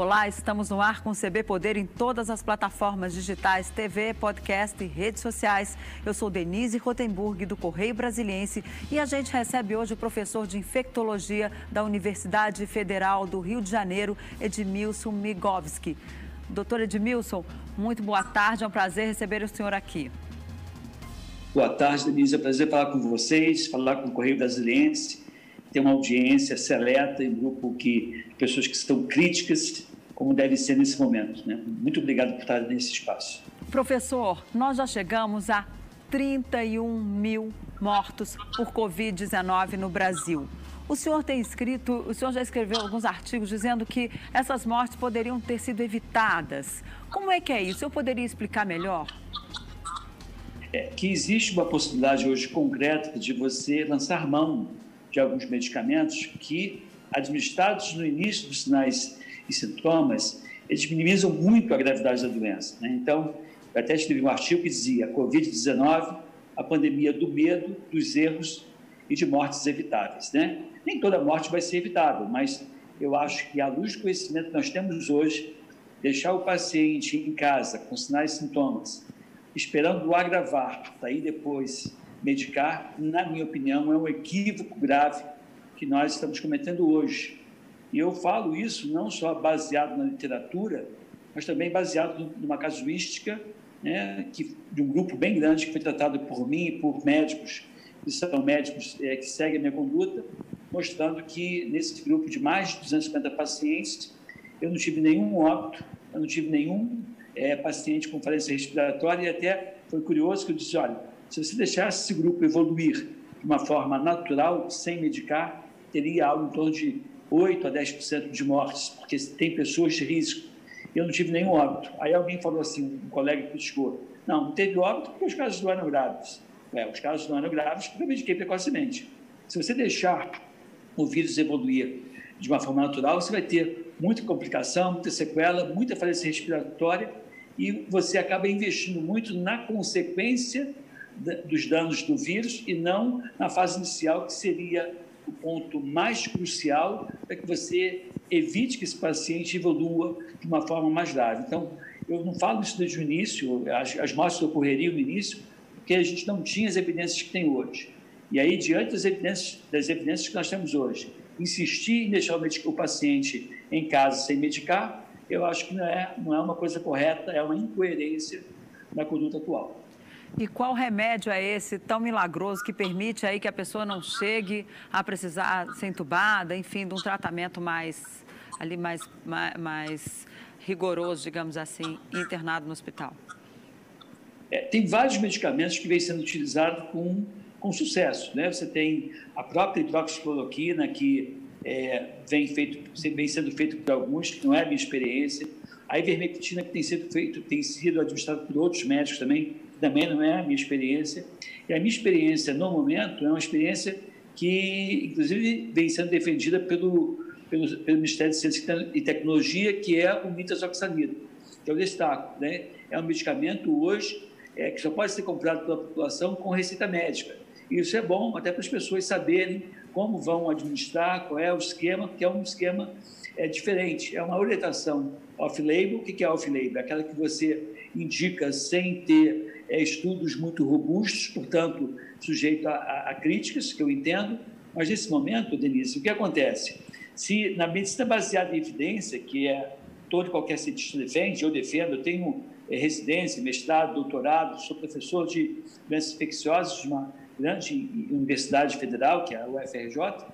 Olá, estamos no ar com o CB Poder em todas as plataformas digitais, TV, podcast e redes sociais. Eu sou Denise Rotenburg, do Correio Brasiliense, e a gente recebe hoje o professor de infectologia da Universidade Federal do Rio de Janeiro, Edmilson Migovski. Doutor Edmilson, muito boa tarde, é um prazer receber o senhor aqui. Boa tarde, Denise, é um prazer falar com vocês, falar com o Correio Brasiliense ter uma audiência seleta um grupo que pessoas que estão críticas, como deve ser nesse momento. Né? Muito obrigado por estar nesse espaço. Professor, nós já chegamos a 31 mil mortos por Covid-19 no Brasil. O senhor tem escrito, o senhor já escreveu alguns artigos dizendo que essas mortes poderiam ter sido evitadas. Como é que é isso? Eu poderia explicar melhor? É que existe uma possibilidade hoje concreta de você lançar mão de alguns medicamentos que, administrados no início dos sinais e sintomas, eles minimizam muito a gravidade da doença. Né? Então, eu até escrevi um artigo que dizia Covid-19, a pandemia do medo, dos erros e de mortes evitáveis. Né? Nem toda morte vai ser evitável, mas eu acho que, à luz do conhecimento que nós temos hoje, deixar o paciente em casa com sinais e sintomas, esperando o agravar, para ir depois medicar, na minha opinião, é um equívoco grave que nós estamos cometendo hoje. E eu falo isso não só baseado na literatura, mas também baseado numa casuística né, que, de um grupo bem grande que foi tratado por mim e por médicos, que são médicos é, que seguem a minha conduta, mostrando que nesse grupo de mais de 250 pacientes, eu não tive nenhum óbito, eu não tive nenhum é, paciente com falência respiratória, e até foi curioso que eu disse, olha, se você deixasse esse grupo evoluir de uma forma natural, sem medicar, teria algo em torno de 8 a 10% de mortes, porque tem pessoas de risco. Eu não tive nenhum óbito. Aí alguém falou assim, um colega criticou, não, não teve óbito porque os casos não eram graves. É, os casos não eram graves porque eu mediquei precocemente. Se você deixar o vírus evoluir de uma forma natural, você vai ter muita complicação, muita sequela, muita falência respiratória e você acaba investindo muito na consequência dos danos do vírus e não na fase inicial, que seria o ponto mais crucial para que você evite que esse paciente evolua de uma forma mais grave. Então, eu não falo isso desde o início, as, as mortes ocorreriam no início, porque a gente não tinha as evidências que tem hoje. E aí, diante das evidências, das evidências que nós temos hoje, insistir em deixar o, paciente em casa sem medicar, eu acho que não é, não é uma coisa correta, é uma incoerência na conduta atual. E qual remédio é esse tão milagroso que permite aí que a pessoa não chegue a precisar ser entubada, enfim, de um tratamento mais ali mais, mais, mais rigoroso, digamos assim, internado no hospital? É, tem vários medicamentos que vêm sendo utilizados com, com sucesso. Né? Você tem a própria hidroxicloroquina, que é, vem, feito, vem sendo feito por alguns, que não é a minha experiência. A ivermectina, que tem sido, feito, tem sido administrada por outros médicos também, também não é a minha experiência. E a minha experiência, no momento, é uma experiência que, inclusive, vem sendo defendida pelo, pelo, pelo Ministério de Ciência e Tecnologia, que é o mitazoxanida, que eu destaco. Né? É um medicamento hoje é, que só pode ser comprado pela população com receita médica. E isso é bom até para as pessoas saberem como vão administrar, qual é o esquema, que é um esquema é, diferente. É uma orientação off-label. O que é off-label? Aquela que você indica sem ter é, estudos muito robustos, portanto, sujeito a, a, a, críticas, que eu entendo, mas nesse momento, Denise, o que acontece? Se na medicina baseada em evidência, que é todo e qualquer cientista defende, eu defendo, eu tenho é, residência, mestrado, doutorado, sou professor de doenças infecciosas de uma grande universidade federal, que é a UFRJ,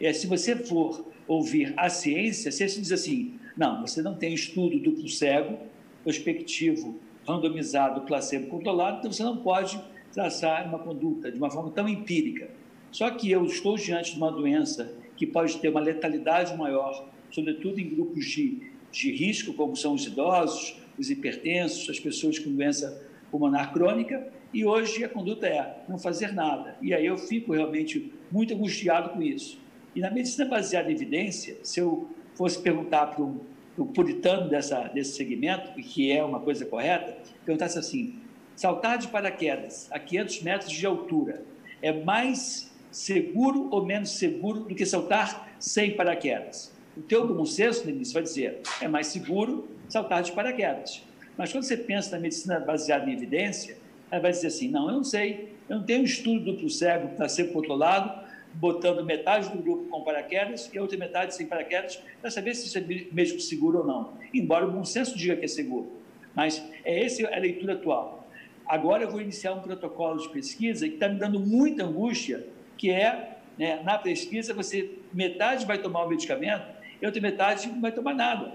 é, se você for ouvir a ciência, você diz assim, não, você não tem estudo duplo cego, prospectivo randomizado, placebo controlado, então você não pode traçar uma conduta de uma forma tão empírica. Só que eu estou diante de uma doença que pode ter uma letalidade maior, sobretudo em grupos de, de risco, como são os idosos, os hipertensos, as pessoas com doença pulmonar crônica, e hoje a conduta é não fazer nada. E aí eu fico realmente muito angustiado com isso. E na medicina baseada em evidência, se eu fosse perguntar para um o puritano dessa, desse segmento, que é uma coisa correta, perguntasse assim: saltar de paraquedas a 500 metros de altura é mais seguro ou menos seguro do que saltar sem paraquedas? O teu bom senso, Denise, vai dizer, é mais seguro saltar de paraquedas. Mas quando você pensa na medicina baseada em evidência, ela vai dizer assim, não, eu não sei, eu não tenho um estudo duplo cego para ser controlado, botando metade do grupo com paraquedas e a outra metade sem paraquedas, para saber se isso é mesmo seguro ou não. Embora o bom senso diga que é seguro. Mas é essa a leitura atual. Agora eu vou iniciar um protocolo de pesquisa que está me dando muita angústia, que é, né, na pesquisa, você metade vai tomar o medicamento e outra metade não vai tomar nada.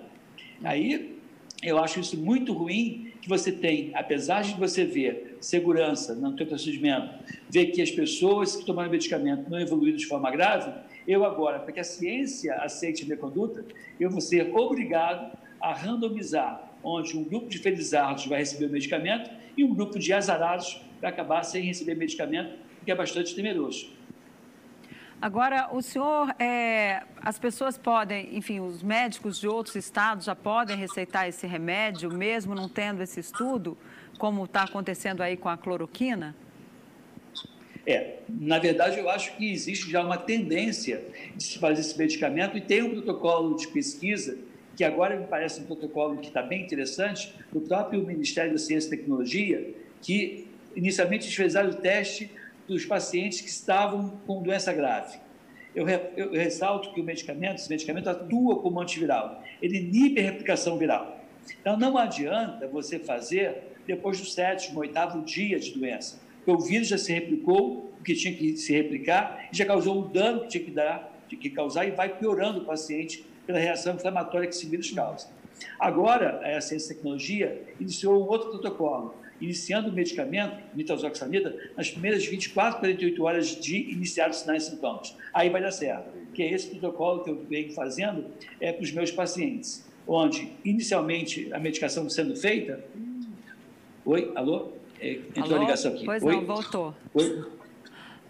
Aí eu acho isso muito ruim, que você tem, apesar de você ver segurança no teu procedimento, ver que as pessoas que tomaram medicamento não evoluíram de forma grave, eu agora, para que a ciência aceite a minha conduta, eu vou ser obrigado a randomizar, onde um grupo de felizardos vai receber o medicamento e um grupo de azarados vai acabar sem receber medicamento, o que é bastante temeroso. Agora, o senhor, é, as pessoas podem, enfim, os médicos de outros estados já podem receitar esse remédio, mesmo não tendo esse estudo, como está acontecendo aí com a cloroquina? É, na verdade, eu acho que existe já uma tendência de se fazer esse medicamento e tem um protocolo de pesquisa que agora me parece um protocolo que está bem interessante, do próprio Ministério da Ciência e Tecnologia, que inicialmente fez o teste dos pacientes que estavam com doença grave. Eu, eu, ressalto que o medicamento, esse medicamento atua como antiviral, ele inibe a replicação viral. Então, não adianta você fazer depois do sétimo, oitavo dia de doença, porque o vírus já se replicou o que tinha que se replicar e já causou o dano que tinha que dar, que causar e vai piorando o paciente pela reação inflamatória que esse vírus causa. Agora, a ciência e tecnologia iniciou um outro protocolo, iniciando o medicamento, nitazoxanida, nas primeiras 24, 48 horas de iniciar os sinais e sintomas. Aí vai dar certo, que é esse protocolo que eu venho fazendo é, para os meus pacientes, onde, inicialmente, a medicação sendo feita... Oi, alô? É, entrou alô? a ligação aqui. Pois Oi? não, voltou. Oi?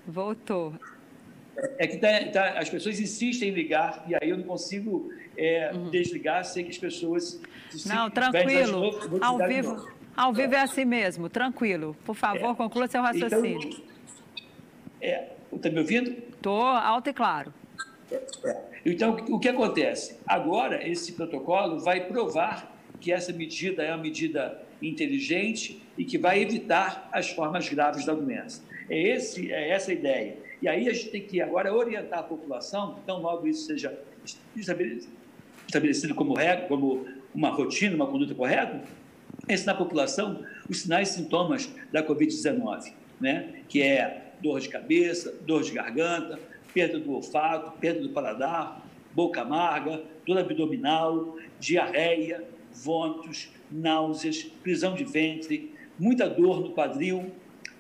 Voltou. É que tá, tá, as pessoas insistem em ligar e aí eu não consigo é, uhum. desligar, sei que as pessoas... Não, tranquilo, novo, ao vivo... Ao vivo é assim mesmo, tranquilo. Por favor, é. conclua seu então, raciocínio. Então, é, está me ouvindo? Estou alto e claro. É. Então, o que acontece? Agora, esse protocolo vai provar que essa medida é uma medida inteligente e que vai evitar as formas graves da doença. É, esse, é essa a ideia. E aí a gente tem que agora orientar a população, então logo isso seja estabelecido como regra, como uma rotina, uma conduta correta, ensinar a população os sinais e sintomas da Covid-19, né? que é dor de cabeça, dor de garganta, perda do olfato, perda do paladar, boca amarga, dor abdominal, diarreia, vômitos, náuseas, prisão de ventre, muita dor no quadril.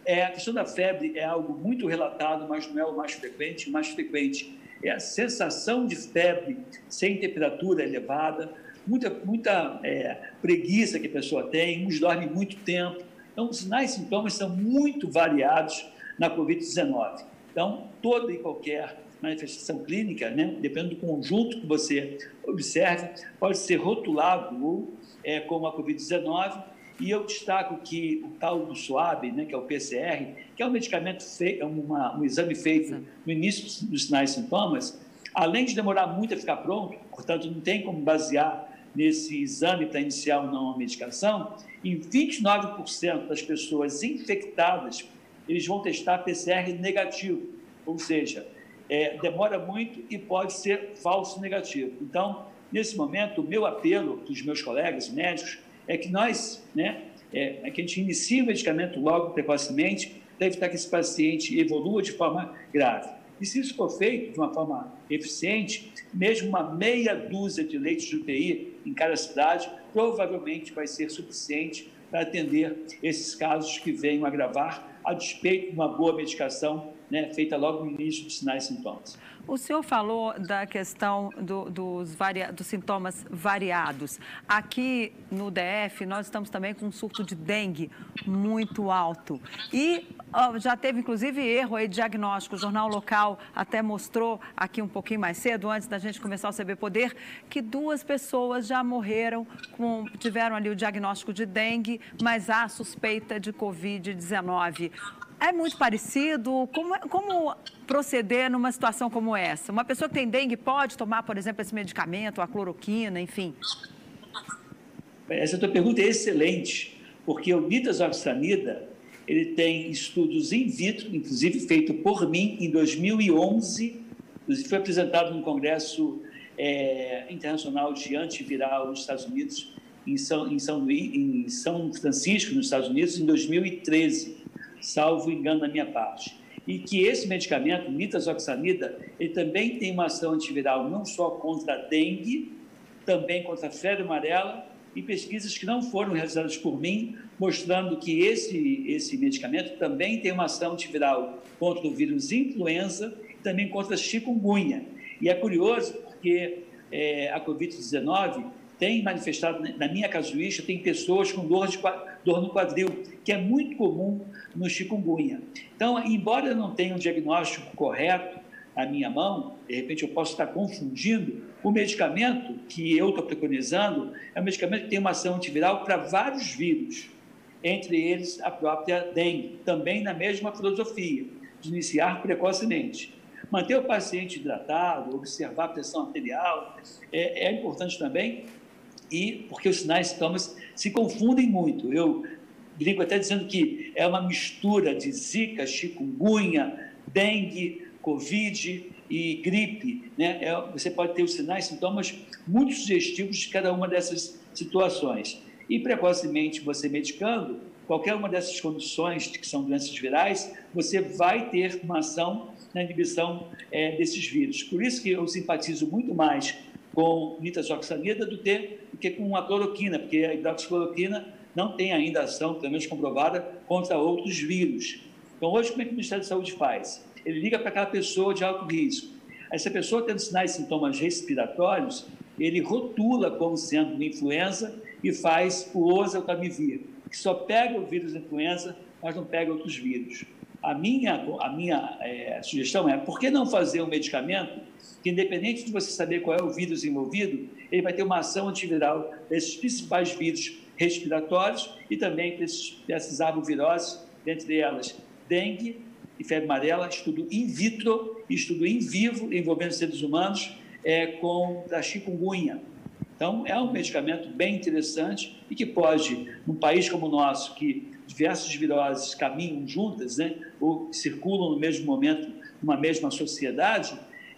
É, a questão da febre é algo muito relatado, mas não é o mais frequente. O mais frequente é a sensação de febre sem temperatura elevada, muita, muita é, preguiça que a pessoa tem, uns dormem muito tempo. Então, os sinais e sintomas são muito variados na Covid-19. Então, toda e qualquer manifestação clínica, né, dependendo do conjunto que você observe, pode ser rotulado é, como a Covid-19. E eu destaco que o tal do SUAB, né, que é o PCR, que é um medicamento feito, é uma, um exame feito no início dos sinais e sintomas, além de demorar muito a ficar pronto, portanto, não tem como basear nesse exame para iniciar ou não a medicação, em 29% das pessoas infectadas, eles vão testar PCR negativo, ou seja, é, demora muito e pode ser falso negativo. Então, nesse momento, o meu apelo para os meus colegas médicos é que nós, né, é, é que a gente inicie o medicamento logo precocemente para evitar que esse paciente evolua de forma grave. E se isso for feito de uma forma eficiente, mesmo uma meia dúzia de leitos de UTI em cada cidade, provavelmente vai ser suficiente para atender esses casos que venham agravar, a despeito de uma boa medicação né, feita logo no início dos sinais e sintomas. O senhor falou da questão do, dos, varia, dos sintomas variados. Aqui no DF, nós estamos também com um surto de dengue muito alto. E já teve, inclusive, erro aí diagnóstico. O jornal local até mostrou aqui um pouquinho mais cedo, antes da gente começar o CB Poder, que duas pessoas já morreram, com, tiveram ali o diagnóstico de dengue, mas há suspeita de Covid-19. É muito parecido? Como, como proceder numa situação como essa? Uma pessoa que tem dengue pode tomar, por exemplo, esse medicamento, a cloroquina, enfim? Essa tua pergunta é excelente, porque o nitazoxanida, ele tem estudos in vitro, inclusive feito por mim em 2011, inclusive foi apresentado no Congresso é, Internacional de Antiviral nos Estados Unidos, em São, em, São, em São Francisco, nos Estados Unidos, em 2013, salvo engano da minha parte. E que esse medicamento, nitazoxanida, ele também tem uma ação antiviral não só contra a dengue, também contra a febre amarela e pesquisas que não foram realizadas por mim, mostrando que esse, esse medicamento também tem uma ação antiviral contra o vírus influenza e também contra a chikungunya. E é curioso porque é, a Covid-19 tem manifestado, na minha casuística, tem pessoas com dor, de, dor no quadril, que é muito comum no chikungunya. Então, embora eu não tenha um diagnóstico correto na minha mão, de repente eu posso estar confundindo, o medicamento que eu estou preconizando é um medicamento que tem uma ação antiviral para vários vírus, entre eles a própria dengue, também na mesma filosofia, de iniciar precocemente. Manter o paciente hidratado, observar a pressão arterial, é, é importante também, e porque os sinais e sintomas se confundem muito. Eu brinco até dizendo que é uma mistura de zika, chikungunya, dengue, covid e gripe. Né? É, você pode ter os sinais sintomas muito sugestivos de cada uma dessas situações. E precocemente você medicando, qualquer uma dessas condições que são doenças virais, você vai ter uma ação na inibição é, desses vírus. Por isso que eu simpatizo muito mais com nitazoxanida do que, do que com a cloroquina, porque a hidroxicloroquina não tem ainda ação, pelo menos comprovada, contra outros vírus. Então, hoje, como é que o Ministério da Saúde faz? Ele liga para aquela pessoa de alto risco. Essa pessoa tendo sinais e sintomas respiratórios, ele rotula como sendo influenza e faz o oseltamivir, que só pega o vírus influenza, mas não pega outros vírus. A minha, a minha é, sugestão é, por que não fazer um medicamento que, independente de você saber qual é o vírus envolvido, ele vai ter uma ação antiviral desses principais vírus respiratórios e também desses, dessas arboviroses, dentre elas dengue e febre amarela, estudo in vitro estudo in vivo envolvendo seres humanos é, com a chikungunya. Então, é um medicamento bem interessante e que pode, num país como o nosso, que diversas viroses caminham juntas, né, ou circulam no mesmo momento, numa mesma sociedade,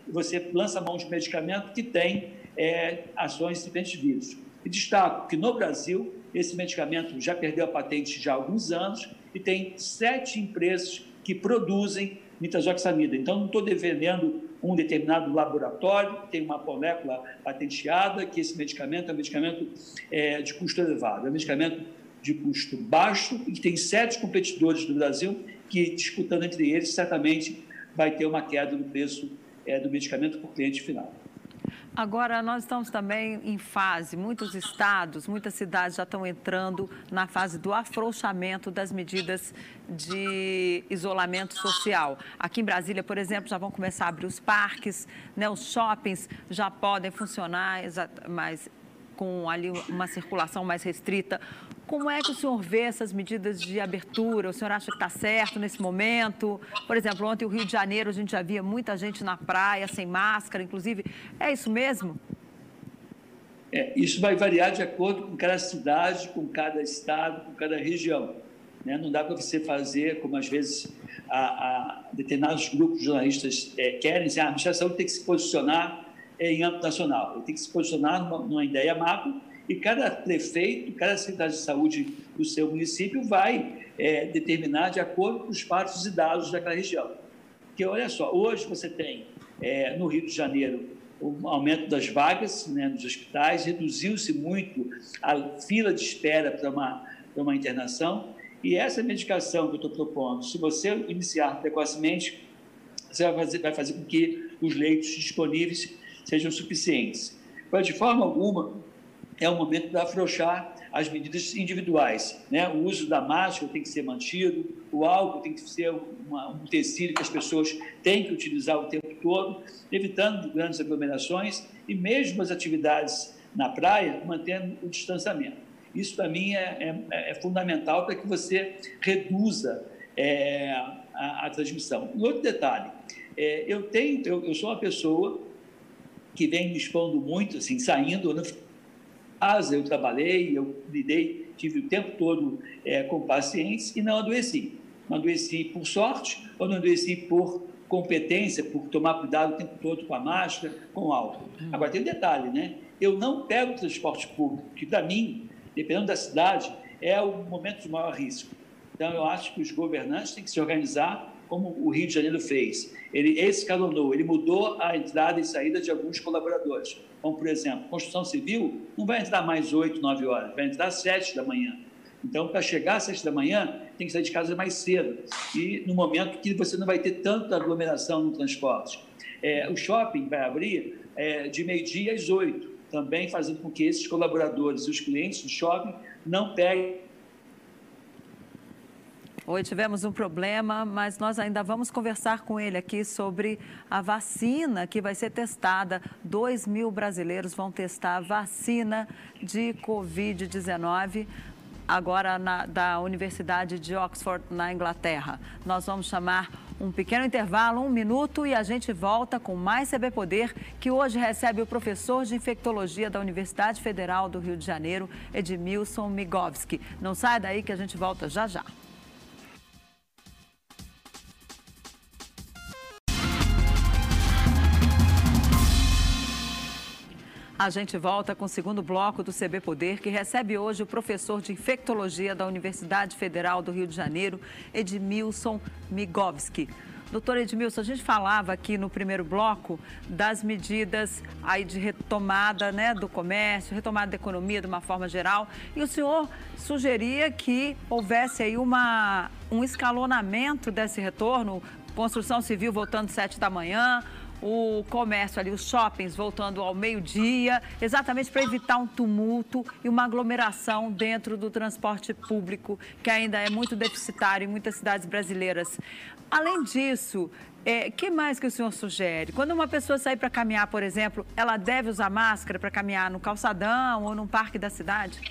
você lança mão de medicamento que tem é, ações de vírus. E destaco que no Brasil, esse medicamento já perdeu a patente já há alguns anos e tem sete empresas que produzem nitazoxanida. Então, não estou defendendo um determinado laboratório, tem uma molécula patenteada, que esse medicamento é um medicamento é, de custo elevado, é um medicamento de custo baixo e que tem sete competidores do Brasil que, disputando entre eles, certamente vai ter uma queda no preço é, do medicamento para o cliente final. Agora, nós estamos também em fase, muitos estados, muitas cidades já estão entrando na fase do afrouxamento das medidas de isolamento social. Aqui em Brasília, por exemplo, já vão começar a abrir os parques, né? os shoppings já podem funcionar, mas com ali uma circulação mais restrita. Como é que o senhor vê essas medidas de abertura? O senhor acha que está certo nesse momento? Por exemplo, ontem o Rio de Janeiro a gente já via muita gente na praia sem máscara, inclusive. É isso mesmo? É, isso vai variar de acordo com cada cidade, com cada estado, com cada região. Né? Não dá para você fazer, como às vezes a, a determinados grupos de jornalistas é, querem, dizer, ah, a administração tem que se posicionar em âmbito nacional, tem que se posicionar numa, numa ideia macro e cada prefeito, cada secretário de saúde do seu município vai é, determinar de acordo com os fatos e dados daquela região. Porque, olha só, hoje você tem é, no Rio de Janeiro o aumento das vagas né, nos hospitais, reduziu-se muito a fila de espera para uma, uma internação, e essa medicação que eu estou propondo, se você iniciar precocemente, você vai fazer, vai fazer com que os leitos disponíveis sejam suficientes. Mas, de forma alguma, é o momento de afrouxar as medidas individuais. Né? O uso da máscara tem que ser mantido, o álcool tem que ser uma, um tecido que as pessoas têm que utilizar o tempo todo, evitando grandes aglomerações e mesmo as atividades na praia, mantendo o distanciamento. Isso, para mim, é, é, é fundamental para que você reduza é, a, a, transmissão. Um outro detalhe, é, eu tenho, eu, eu, sou uma pessoa que vem me expondo muito, assim, saindo, na casa eu trabalhei, eu lidei, tive o tempo todo é, com pacientes e não adoeci. Não adoeci por sorte ou não adoeci por competência, por tomar cuidado o tempo todo com a máscara, com o álcool. Agora, tem um detalhe, né? Eu não pego transporte público, que para mim, dependendo da cidade, é o momento de maior risco. Então, eu acho que os governantes têm que se organizar como o Rio de Janeiro fez. Ele escalonou, ele mudou a entrada e saída de alguns colaboradores. Como, por exemplo, construção civil não vai entrar mais 8, 9 horas, vai entrar às 7 da manhã. Então, para chegar às 7 da manhã, tem que sair de casa mais cedo. E no momento que você não vai ter tanta aglomeração no transporte. É, o shopping vai abrir é, de meio-dia às 8, também fazendo com que esses colaboradores e os clientes do shopping não peguem Oi, tivemos um problema, mas nós ainda vamos conversar com ele aqui sobre a vacina que vai ser testada. 2 mil brasileiros vão testar a vacina de Covid-19 agora na, da Universidade de Oxford, na Inglaterra. Nós vamos chamar um pequeno intervalo, um minuto, e a gente volta com mais CB Poder, que hoje recebe o professor de infectologia da Universidade Federal do Rio de Janeiro, Edmilson Migovski. Não saia daí que a gente volta já já. A gente volta com o segundo bloco do CB Poder, que recebe hoje o professor de infectologia da Universidade Federal do Rio de Janeiro, Edmilson Migovski. Doutor Edmilson, a gente falava aqui no primeiro bloco das medidas aí de retomada né, do comércio, retomada da economia de uma forma geral, e o senhor sugeria que houvesse aí uma, um escalonamento desse retorno, construção civil voltando às sete da manhã, o comércio ali, os shoppings voltando ao meio-dia, exatamente para evitar um tumulto e uma aglomeração dentro do transporte público, que ainda é muito deficitário em muitas cidades brasileiras. Além disso, é, que mais que o senhor sugere? Quando uma pessoa sair para caminhar, por exemplo, ela deve usar máscara para caminhar no calçadão ou num parque da cidade?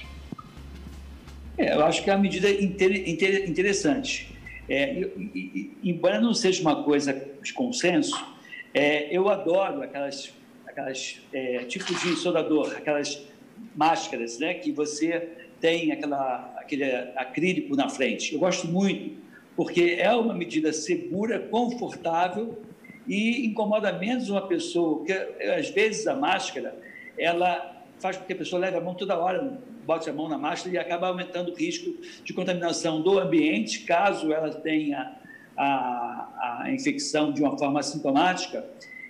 É, eu acho que é uma medida inter, inter, interessante. É, e, e, embora não seja uma coisa de consenso, é, eu adoro aquelas, aquelas é, tipos de soldador, aquelas máscaras, né, que você tem aquela, aquele acrílico na frente. Eu gosto muito, porque é uma medida segura, confortável e incomoda menos uma pessoa, porque às vezes a máscara, ela faz com que a pessoa leve a mão toda hora, bote a mão na máscara e acaba aumentando o risco de contaminação do ambiente, caso ela tenha a, a infecção de uma forma assintomática,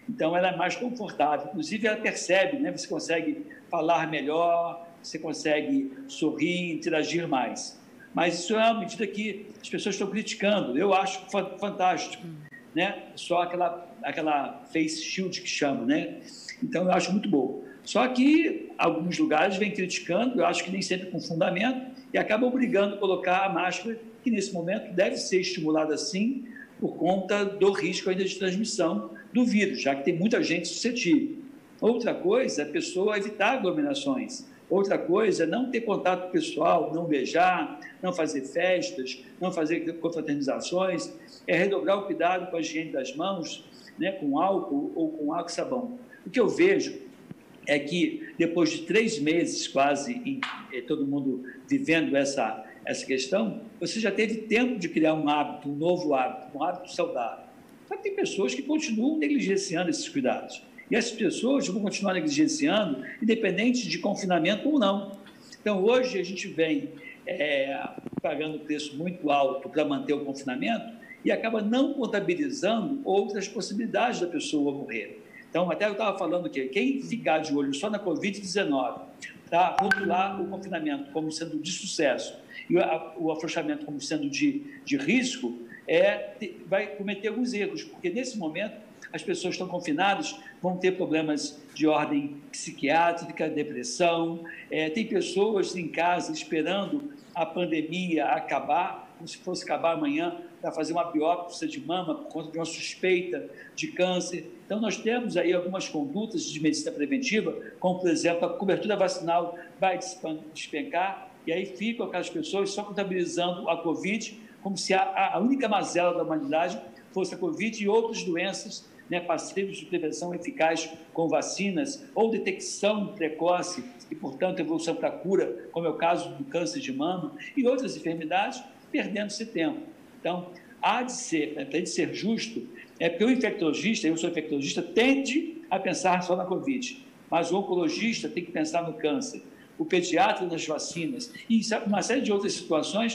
então ela é mais confortável. Inclusive, ela percebe, né? você consegue falar melhor, você consegue sorrir, interagir mais. Mas isso é uma medida que as pessoas estão criticando. Eu acho fantástico. Né? Só aquela, aquela face shield que chama, né? Então, eu acho muito bom. Só que alguns lugares vêm criticando, eu acho que nem sempre com fundamento, e acabam obrigando a colocar a máscara que nesse momento deve ser estimulada sim por conta do risco ainda de transmissão do vírus, já que tem muita gente suscetível. Outra coisa é a pessoa evitar aglomerações. Outra coisa é não ter contato pessoal, não beijar, não fazer festas, não fazer confraternizações, é redobrar o cuidado com a higiene das mãos, né, com álcool ou com água e sabão. O que eu vejo é que depois de três meses quase, em, em, eh, todo mundo vivendo essa essa questão, você já teve tempo de criar um hábito, um novo hábito, um hábito saudável. Só que tem pessoas que continuam negligenciando esses cuidados. E essas pessoas vão continuar negligenciando, independente de confinamento ou não. Então, hoje a gente vem é, pagando preço muito alto para manter o confinamento e acaba não contabilizando outras possibilidades da pessoa morrer. Então, até eu estava falando que quem ficar de olho só na Covid-19 para rotular o confinamento como sendo de sucesso e o afrouxamento como sendo de, de risco, é, vai cometer alguns erros, porque nesse momento as pessoas estão confinadas, vão ter problemas de ordem psiquiátrica, depressão, é, tem pessoas em casa esperando a pandemia acabar, como se fosse acabar amanhã, para fazer uma biópsia de mama por conta de uma suspeita de câncer. Então, nós temos aí algumas condutas de medicina preventiva, como, por exemplo, a cobertura vacinal vai despencar, e aí ficam aquelas pessoas só contabilizando a Covid como se a, a única mazela da humanidade fosse a Covid e outras doenças né, passíveis de prevenção eficaz com vacinas ou detecção precoce e, portanto, evolução para cura, como é o caso do câncer de mama e outras enfermidades, perdendo-se tempo. Então, há de ser, né, tem de ser justo, é porque o infectologista, eu sou infectologista, tende a pensar só na Covid, mas o oncologista tem que pensar no câncer, o pediatra nas vacinas e uma série de outras situações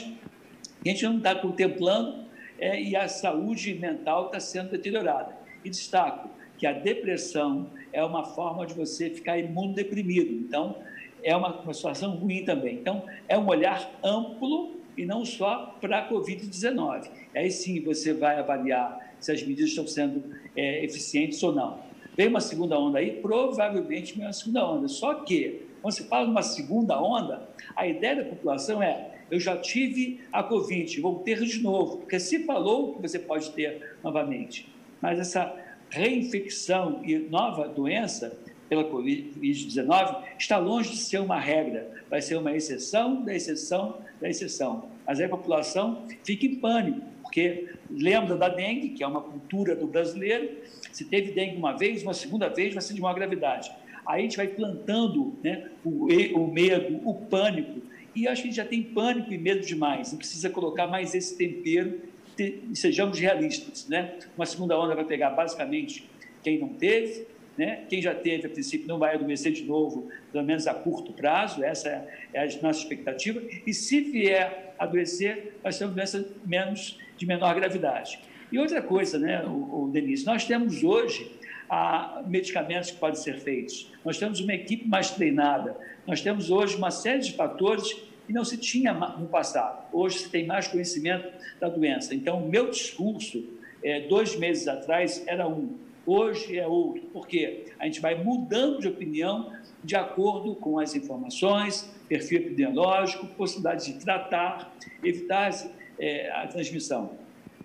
que a gente não está contemplando é, e a saúde mental está sendo deteriorada. E destaco que a depressão é uma forma de você ficar imunodeprimido. Então, é uma, uma situação ruim também. Então, é um olhar amplo e não só para a Covid-19. Aí sim você vai avaliar se as medidas estão sendo é, eficientes ou não. Vem uma segunda onda aí, provavelmente vem uma segunda onda. Só que, quando se fala numa segunda onda, a ideia da população é eu já tive a Covid, vou ter de novo, porque se falou que você pode ter novamente. Mas essa reinfecção e nova doença pela Covid-19 está longe de ser uma regra, vai ser uma exceção da exceção da exceção. Mas aí a população fica em pânico, porque lembra da dengue, que é uma cultura do brasileiro, se teve dengue uma vez, uma segunda vez vai ser de maior gravidade. Aí a gente vai plantando né, o, o medo, o pânico, e acho que a gente já tem pânico e medo demais, não precisa colocar mais esse tempero e sejamos realistas. Né? Uma segunda onda vai pegar basicamente quem não teve, né? Quem já teve, a princípio, não vai adoecer de novo, pelo menos a curto prazo, essa é a nossa expectativa. E se vier adoecer, vai ser uma doença menos, de menor gravidade. E outra coisa, né, o, o Denise, nós temos hoje a, medicamentos que podem ser feitos, nós temos uma equipe mais treinada, nós temos hoje uma série de fatores que não se tinha no passado. Hoje se tem mais conhecimento da doença. Então, meu discurso, é, dois meses atrás, era um hoje é outro. porque A gente vai mudando de opinião de acordo com as informações, perfil epidemiológico, possibilidade de tratar, evitar é, a transmissão.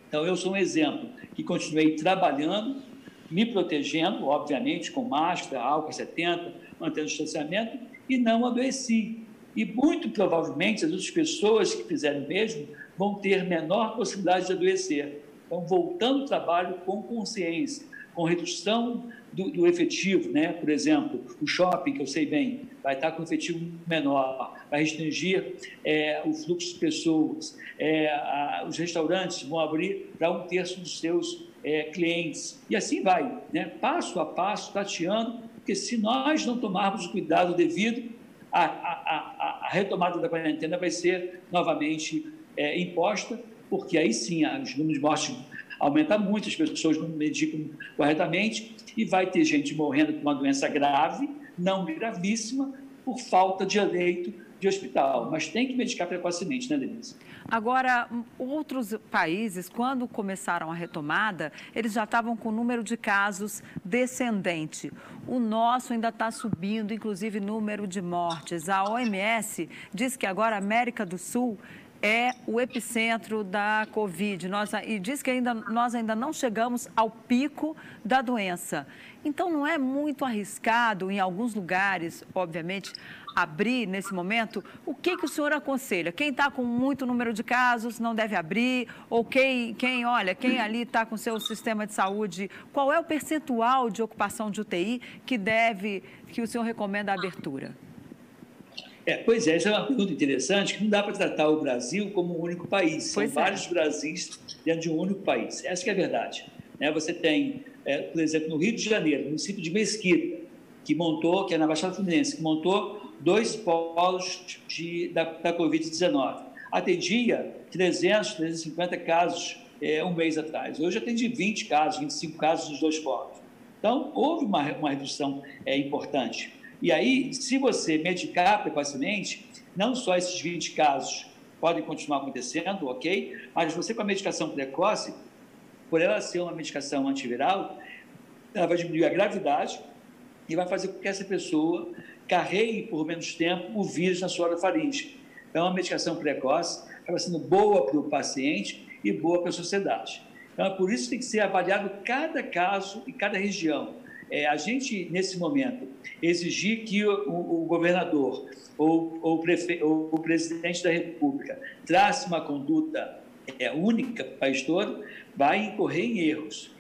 Então, eu sou um exemplo que continuei trabalhando, me protegendo, obviamente, com máscara, álcool 70, mantendo o distanciamento, e não adoeci. E muito provavelmente as outras pessoas que fizeram o mesmo vão ter menor possibilidade de adoecer. Então, voltando ao trabalho com consciência, com redução do, do, efetivo, né? por exemplo, o shopping, que eu sei bem, vai estar com efetivo menor, vai restringir é, o fluxo de pessoas, é, a, os restaurantes vão abrir para um terço dos seus é, clientes, e assim vai, né? passo a passo, tateando, porque se nós não tomarmos o cuidado devido, a, a, a, retomada da quarentena vai ser novamente é, imposta, porque aí sim os números de mortes aumenta muito, as pessoas não medicam corretamente e vai ter gente morrendo com uma doença grave, não gravíssima, por falta de leito de hospital. Mas tem que medicar precocemente, né, Denise? Agora, outros países, quando começaram a retomada, eles já estavam com o número de casos descendente. O nosso ainda está subindo, inclusive número de mortes. A OMS diz que agora a América do Sul é o epicentro da Covid. Nós, e diz que ainda, nós ainda não chegamos ao pico da doença. Então, não é muito arriscado, em alguns lugares, obviamente, abrir nesse momento? O que, que o senhor aconselha? Quem está com muito número de casos não deve abrir? Ou quem, quem olha, quem ali está com seu sistema de saúde, qual é o percentual de ocupação de UTI que deve, que o senhor recomenda a abertura? É, pois é, essa é uma pergunta interessante, que não dá para tratar o Brasil como um único país. São pois é. vários é. Brasis dentro de um único país. Essa é a verdade. Né? Você tem, é, por exemplo, no Rio de Janeiro, no município de Mesquita, que montou, que é na Baixada Fluminense, que montou dois polos de, da, da Covid-19. Atendia 300, 350 casos é, um mês atrás. Hoje atende 20 casos, 25 casos nos dois polos. Então, houve uma, uma redução é, importante. E aí, se você medicar precocemente, não só esses 20 casos podem continuar acontecendo, ok? Mas você com a medicação precoce, por ela ser uma medicação antiviral, ela vai diminuir a gravidade e vai fazer com que essa pessoa carregue por menos tempo o vírus na sua faringe. Então, a medicação precoce acaba sendo boa para o paciente e boa para a sociedade. Então, é por isso que tem que ser avaliado cada caso e cada região é, a gente, nesse momento, exigir que o, o, o governador ou, ou, prefe, ou, o presidente da República trace uma conduta é única para o país todo, vai incorrer em erros.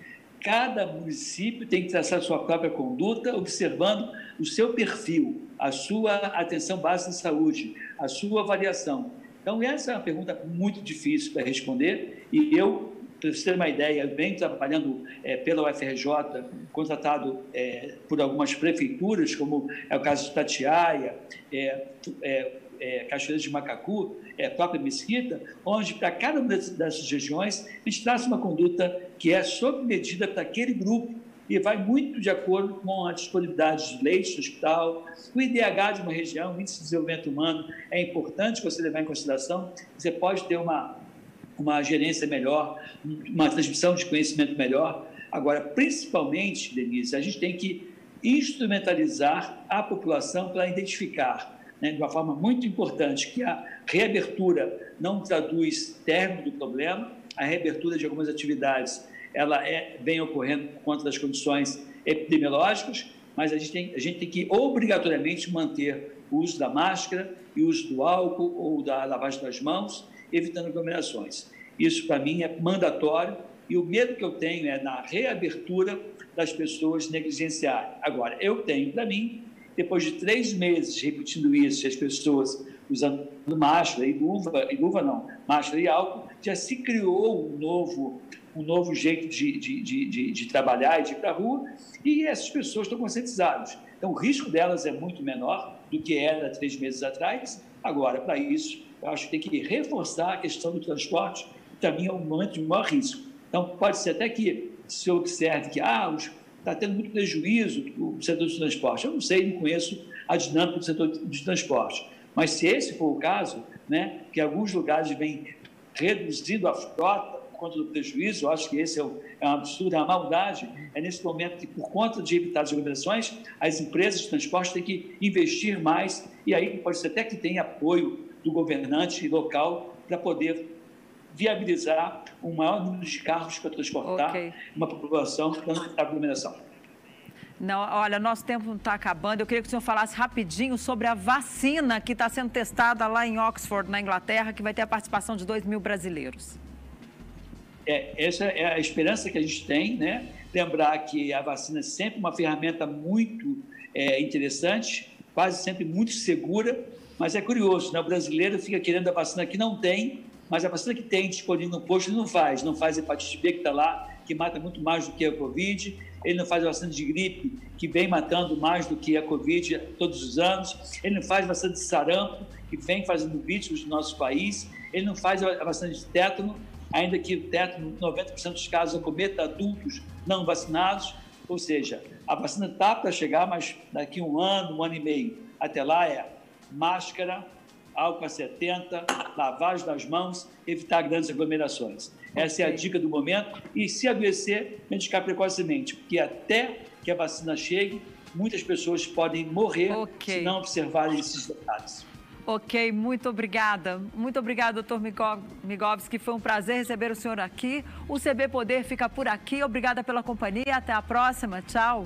Cada município tem que traçar sua própria conduta, observando o seu perfil, a sua atenção básica de saúde, a sua avaliação. Então, essa é uma pergunta muito difícil para responder e eu, para você ter uma ideia, venho trabalhando é, pela UFRJ, contratado é, por algumas prefeituras, como é o caso de Tatiaia, é, é, Cachoeira de Macacu, é, própria Mesquita, onde para cada uma dessas regiões a gente traz uma conduta que é sob medida para aquele grupo e vai muito de acordo com a disponibilidade de leitos no hospital, o IDH de uma região, o Índice de Desenvolvimento Humano, é importante você levar em consideração. Você pode ter uma, uma gerência melhor, uma transmissão de conhecimento melhor. Agora, principalmente, Denise, a gente tem que instrumentalizar a população para identificar né, de uma forma muito importante que a reabertura não traduz término do problema, a reabertura de algumas atividades ela é, vem ocorrendo por conta das condições epidemiológicas, mas a gente, tem, a gente tem que obrigatoriamente manter o uso da máscara e o uso do álcool ou da lavagem das mãos, evitando aglomerações. Isso, para mim, é mandatório e o medo que eu tenho é na reabertura das pessoas negligenciarem. Agora, eu tenho para mim, depois de três meses repetindo isso, as pessoas usando máscara e luva, e luva não, máscara e álcool, já se criou um novo um novo jeito de, de, de, de, trabalhar e de ir para a rua, e essas pessoas estão conscientizadas. Então, o risco delas é muito menor do que era três meses atrás. Agora, para isso, eu acho que tem que reforçar a questão do transporte, que também é um momento de maior risco. Então, pode ser até que se observe que ah, está tendo muito prejuízo o setor do transporte. Eu não sei, não conheço a dinâmica do setor de transporte. Mas se esse for o caso, né, que alguns lugares vêm reduzindo a frota conta do prejuízo, eu acho que esse é, um, é um absurdo, é uma maldade, é nesse momento que, por conta de evitar as aglomerações, as empresas de transporte têm que investir mais, e aí pode ser até que tenha apoio do governante local para poder viabilizar um maior número de carros para transportar okay. uma população para aglomeração. Não, olha, nosso tempo não está acabando. Eu queria que o senhor falasse rapidinho sobre a vacina que está sendo testada lá em Oxford, na Inglaterra, que vai ter a participação de 2 mil brasileiros é, essa é a esperança que a gente tem, né? Lembrar que a vacina é sempre uma ferramenta muito é, interessante, quase sempre muito segura, mas é curioso, né? O brasileiro fica querendo a vacina que não tem, mas a vacina que tem disponível no posto não faz, não faz hepatite B que está lá, que mata muito mais do que a Covid, ele não faz vacina de gripe, que vem matando mais do que a Covid todos os anos, ele não faz vacina de sarampo, que vem fazendo vítimas no nosso país, ele não faz a vacina de tétano, ainda que o teto, 90% dos casos, acometa adultos não vacinados, ou seja, a vacina está para chegar, mas daqui um ano, um ano e meio. Até lá é máscara, álcool a 70, lavagem das mãos, evitar grandes aglomerações. Essa é a dica do momento. E se adoecer, medicar precocemente, porque até que a vacina chegue, muitas pessoas podem morrer okay. se não observarem esses detalhes. Ok, muito obrigada. Muito obrigada, doutor Migovski. Foi um prazer receber o senhor aqui. O CB Poder fica por aqui. Obrigada pela companhia. Até a próxima. Tchau.